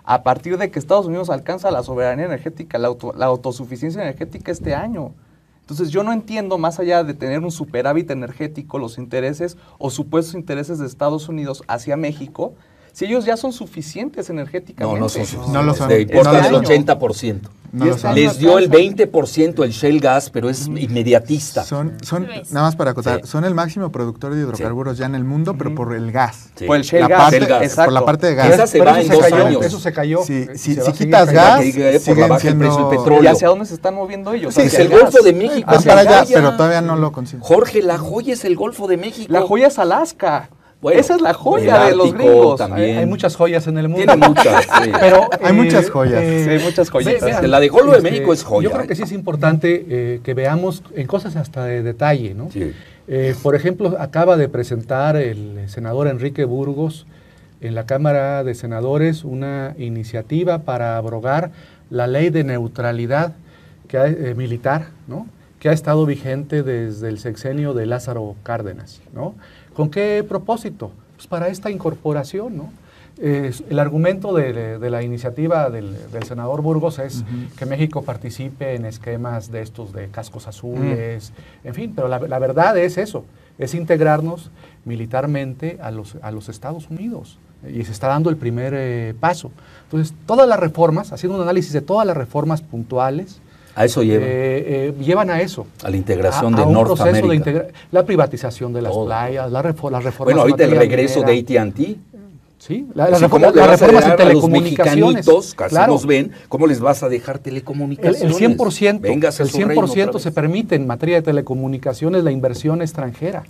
a partir de que Estados Unidos alcanza la soberanía energética, la, la autosuficiencia energética este año. Entonces yo no entiendo, más allá de tener un superávit energético, los intereses o supuestos intereses de Estados Unidos hacia México, si ellos ya son suficientes energéticamente.
No, no son suficientes. No lo son. el 80%. Les dio el 20% el shale gas, pero es inmediatista.
Son, son nada más para acotar, son el máximo productor de hidrocarburos ya en el mundo, pero por el gas.
Por el shale gas.
Por la parte de gas.
Esa se va en dos años.
Eso se cayó.
si, quitas gas, siguen siendo...
petróleo. ¿Y hacia dónde se están moviendo ellos?
es el Golfo de México.
Ah, para allá, pero todavía no lo consigo.
Jorge, la joya es el Golfo de México.
La joya es Alaska. Esa es la joya de los gringos.
También. Hay, muchas joyas en el mundo.
Tiene muchas, sí.
Pero hay muchas joyas.
sí, hay muchas joyas.
la de Golfo de este, México es joya.
Yo creo que sí es importante eh, que veamos en cosas hasta de detalle, ¿no?
Sí.
Eh, por ejemplo, acaba de presentar el senador Enrique Burgos en la Cámara de Senadores una iniciativa para abrogar la ley de neutralidad que eh, militar, ¿no? que ha estado vigente desde el sexenio de Lázaro Cárdenas. ¿no? ¿Con qué propósito? Pues para esta incorporación, ¿no? el argumento de, la iniciativa del, senador Burgos es que México participe en esquemas de estos de cascos azules, en fin, pero la, verdad es eso, es integrarnos militarmente a los, a los Estados Unidos y se está dando el primer eh, paso. Entonces, todas las reformas, haciendo un análisis de todas las reformas puntuales,
a eso llevan.
Eh, eh, llevan a eso.
A la integración de Norteamérica.
la privatización de las playas, la, reforma.
Bueno, ahorita el regreso de AT&T.
Sí, la, las reformas en telecomunicaciones.
Los casi nos ven, ¿cómo les vas a dejar telecomunicaciones?
El, 100%, el 100 se permite en materia de telecomunicaciones la inversión extranjera.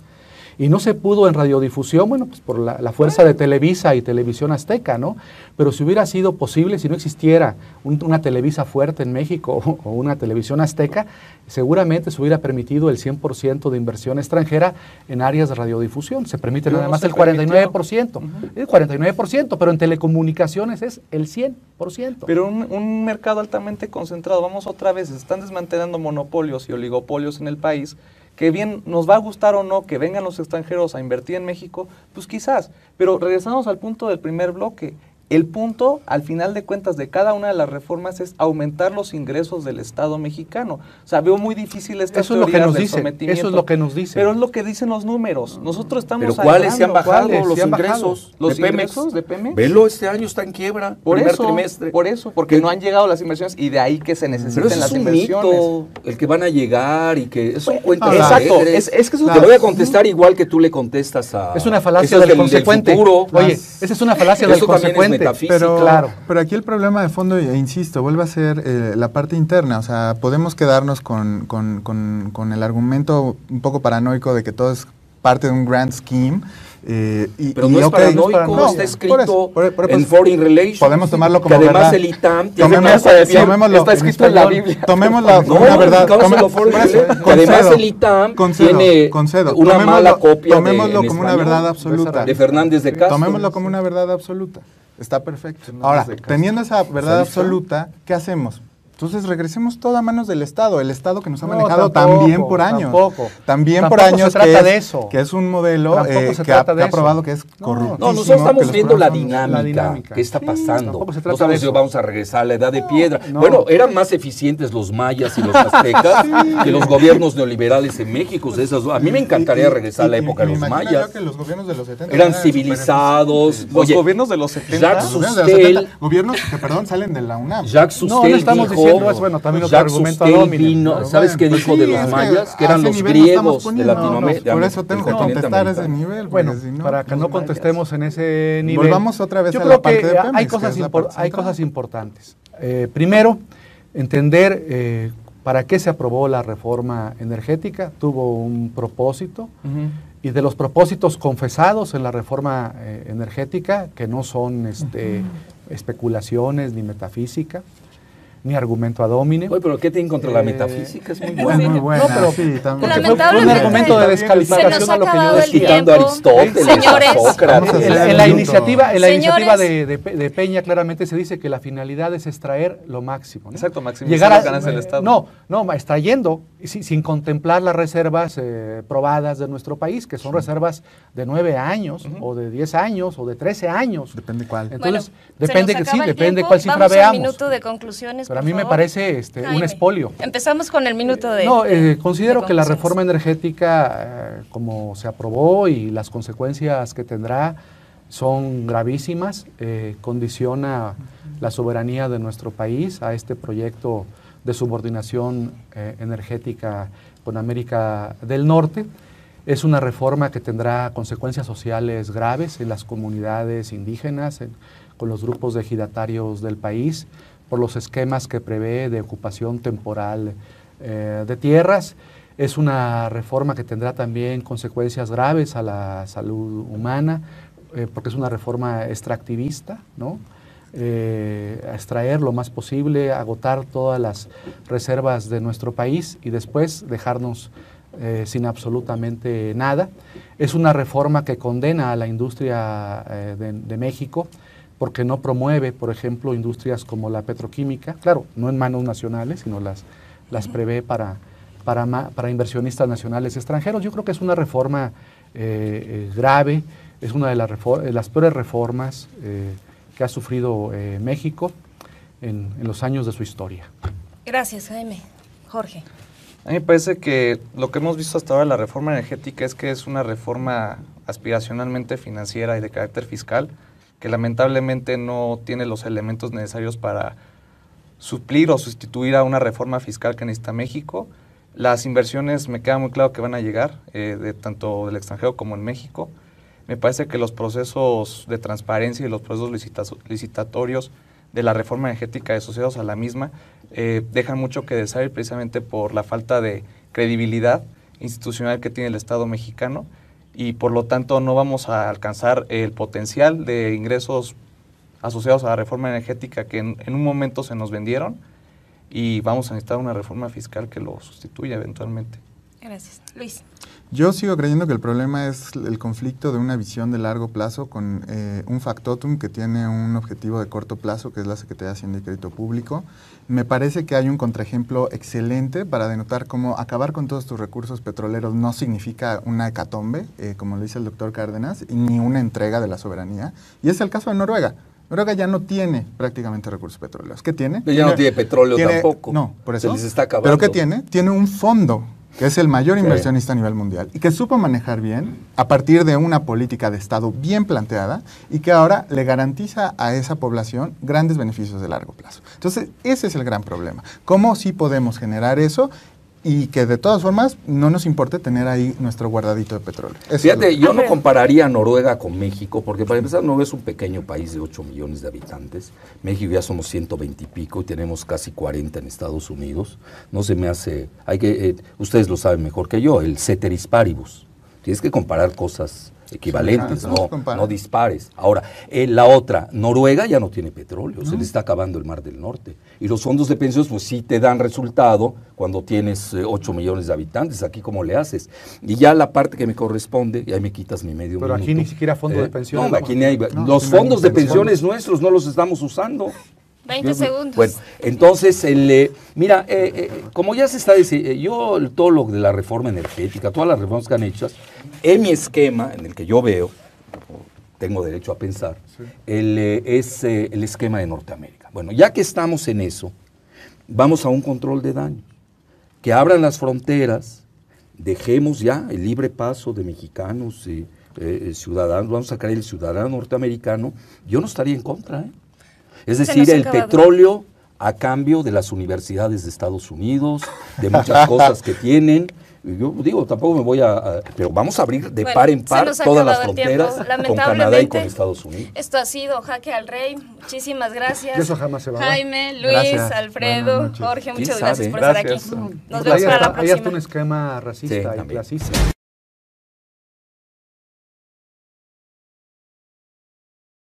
Y no se pudo en radiodifusión, bueno, pues por la, fuerza de Televisa y Televisión Azteca, ¿no? Pero si hubiera sido posible, si no existiera una Televisa fuerte en México o, una televisión azteca, seguramente se hubiera permitido el 100% de inversión extranjera en áreas de radiodifusión. Se permite nada más el 49%, el 49%, pero en telecomunicaciones es el 100%.
Pero un, un mercado altamente concentrado, vamos otra vez, se están desmantelando monopolios y oligopolios en el país que bien nos va a gustar o no que vengan los extranjeros a invertir en México, pues quizás. Pero regresamos al punto del primer bloque. El punto, al final de cuentas, de cada una de las reformas es aumentar los ingresos del Estado mexicano. O sea, veo muy difícil esta
eso es lo que nos dice, Eso es lo que nos dice.
Pero es lo que dicen los números. Nosotros estamos
¿Pero cuáles se han bajado los ingresos?
¿Los ¿De ingresos de Pemex?
Velo, este año está en quiebra.
Por eso, trimestre. por eso, porque no han llegado las inversiones y de ahí que se necesitan Pero las es un inversiones. Mito,
el que van a llegar y que es un cuento
Exacto, es, es, que eso
Te voy a contestar igual que tú le contestas a...
Es una falacia del, consecuente. Oye, esa es una falacia del consecuente.
Pero pero aquí el problema de fondo, e insisto, vuelve a ser eh, la parte interna. O sea, podemos quedarnos con, con, con, el argumento un poco paranoico de que todo es parte de un grand scheme.
Eh, y, pero no, es paranoico, está escrito en Foreign Relations.
Podemos tomarlo como
que
además
el ITAM
tiene tomémoslo,
está escrito en, la Biblia.
Tomémoslo no, una verdad.
que además el ITAM tiene una mala copia
Tomémoslo como una verdad absoluta.
De Fernández de Castro.
Tomémoslo como una verdad absoluta. Está perfecto. Ahora, teniendo esa verdad absoluta, ¿qué hacemos? Entonces regresemos todo a manos del Estado, el Estado que nos ha manejado también por años. Tampoco. También por años se trata que, de eso. que es un modelo eh, que, ha, probado que es corrupto.
No, nosotros estamos viendo la dinámica, que está pasando. Se no si vamos a regresar a la edad de piedra. Bueno, eran más eficientes los mayas y los aztecas que los gobiernos neoliberales en México. a mí me encantaría regresar a la época de los mayas.
Que los gobiernos de los 70
eran civilizados.
Los gobiernos de los 70.
Jacques Sustel. Gobiernos que, perdón, salen de la UNAM.
Jacques Sustel
bueno, también otro argumento
vino, ¿Sabes qué dijo de los mayas? Que eran los griegos de Latinoamérica.
por eso tengo que contestar ese nivel.
Bueno, para que no contestemos en ese nivel.
Volvamos otra vez a la parte de
hay cosas, hay cosas importantes. Eh, primero, entender eh, para qué se aprobó la reforma energética. Tuvo un propósito. Y de los propósitos confesados en la reforma eh, energética, que no son este, especulaciones ni metafísica, ni argumento ad hominem.
Oye, pero ¿qué tienen contra la eh, metafísica? Es muy buena.
muy buena. No, pero
sí, también. fue un
argumento de descalificación a lo que yo
decía. A Aristóteles,
Señores, a
Sócrates. En, la iniciativa, en la iniciativa de, de, Peña claramente se dice que la finalidad es extraer lo máximo. ¿no?
Exacto, maximizar las ganas del Estado.
No, no, extrayendo, sin, sin contemplar las reservas eh, probadas de nuestro país, que son reservas de nueve años, o de diez años, o de trece años.
Depende cuál.
Entonces, depende que sí, depende cuál cifra veamos.
minuto de conclusiones,
a mí me parece este, un espolio.
Empezamos con el minuto de...
No, eh, considero que la reforma energética, eh, como se aprobó y las consecuencias que tendrá, son gravísimas, eh, condiciona la soberanía de nuestro país a este proyecto de subordinación energética con América del Norte. Es una reforma que tendrá consecuencias sociales graves en las comunidades indígenas, con los grupos de ejidatarios del país por los esquemas que prevé de ocupación temporal eh, de tierras. Es una reforma que tendrá también consecuencias graves a la salud humana, eh, porque es una reforma extractivista, ¿no? Eh, extraer lo más posible, agotar todas las reservas de nuestro país y después dejarnos sin absolutamente nada. Es una reforma que condena a la industria de México porque no promueve, por ejemplo, industrias como la petroquímica, claro, no en manos nacionales, sino las, las prevé para, para, para inversionistas nacionales extranjeros. Yo creo que es una reforma grave, es una de las, las peores reformas que ha sufrido México en, en los años de su historia.
Gracias, Jaime. Jorge.
A mí me parece que lo que hemos visto hasta ahora de la reforma energética es que es una reforma aspiracionalmente financiera y de carácter fiscal, que lamentablemente no tiene los elementos necesarios para suplir o sustituir a una reforma fiscal que necesita México. Las inversiones me queda muy claro que van a llegar, eh, de tanto del extranjero como en México. Me parece que los procesos de transparencia y los procesos licitatorios de la reforma energética asociados a la misma eh, dejan mucho que desear precisamente por la falta de credibilidad institucional que tiene el Estado mexicano y por lo tanto no vamos a alcanzar el potencial de ingresos asociados a la reforma energética que en, un momento se nos vendieron y vamos a necesitar una reforma fiscal que lo sustituya eventualmente.
Gracias. Luis.
Yo sigo creyendo que el problema es el conflicto de una visión de largo plazo con eh, un factotum que tiene un objetivo de corto plazo, que es la Secretaría de Hacienda y Crédito Público. Me parece que hay un contraejemplo excelente para denotar cómo acabar con todos tus recursos petroleros no significa una hecatombe, eh, como lo dice el doctor Cárdenas, ni una entrega de la soberanía. Y es el caso de Noruega. Noruega ya no tiene prácticamente recursos petroleros. ¿Qué tiene?
Ya no tiene petróleo tampoco.
No, por eso. Se les está acabando. ¿Pero qué tiene? Tiene un fondo que es el mayor inversionista a nivel mundial y que supo manejar bien a partir de una política de Estado bien planteada y que ahora le garantiza a esa población grandes beneficios de largo plazo. Entonces, ese es el gran problema. ¿Cómo sí podemos generar eso y que de todas formas no nos importe tener ahí nuestro guardadito de petróleo.
Fíjate, yo no compararía Noruega con México, porque para empezar Noruega es un pequeño país de 8 millones de habitantes, México ya somos 120 y pico y tenemos casi 40 en Estados Unidos, no se me hace, hay que, eh, ustedes lo saben mejor que yo, el ceteris paribus, tienes que comparar cosas equivalentes, no, no, dispares. Ahora, eh, la otra, Noruega ya no tiene petróleo, se le está acabando el Mar del Norte. Y los fondos de pensiones, pues sí te dan resultado cuando tienes 8 eh, millones de habitantes. Aquí, ¿cómo le haces? Y ya la parte que me corresponde, y ahí me quitas mi medio
Pero aquí ni siquiera fondo de eh, pensiones.
No, aquí ni hay. los fondos de pensiones nuestros no los estamos usando.
20 segundos.
Bueno, entonces, el, mira, como ya se está diciendo, yo todo lo de la reforma energética, todas las reformas que han hecho, en mi esquema, en el que yo veo, tengo derecho a pensar, el, eh, es eh, el esquema de Norteamérica. Bueno, ya que estamos en eso, vamos a un control de daño. Que abran las fronteras, dejemos ya el libre paso de mexicanos y eh, ciudadanos, vamos a sacar el ciudadano norteamericano, yo no estaría en contra. Es decir, el petróleo a cambio de las universidades de Estados Unidos, de muchas cosas que tienen, yo digo, tampoco me voy a, pero vamos a abrir de par en par todas las fronteras con Canadá y con Estados Unidos.
Esto ha sido Jaque al Rey. Muchísimas gracias.
eso jamás se va.
Jaime, Luis, Alfredo, Jorge, muchas gracias por estar aquí. Nos vemos para la próxima.
Ahí está un esquema racista y clasista.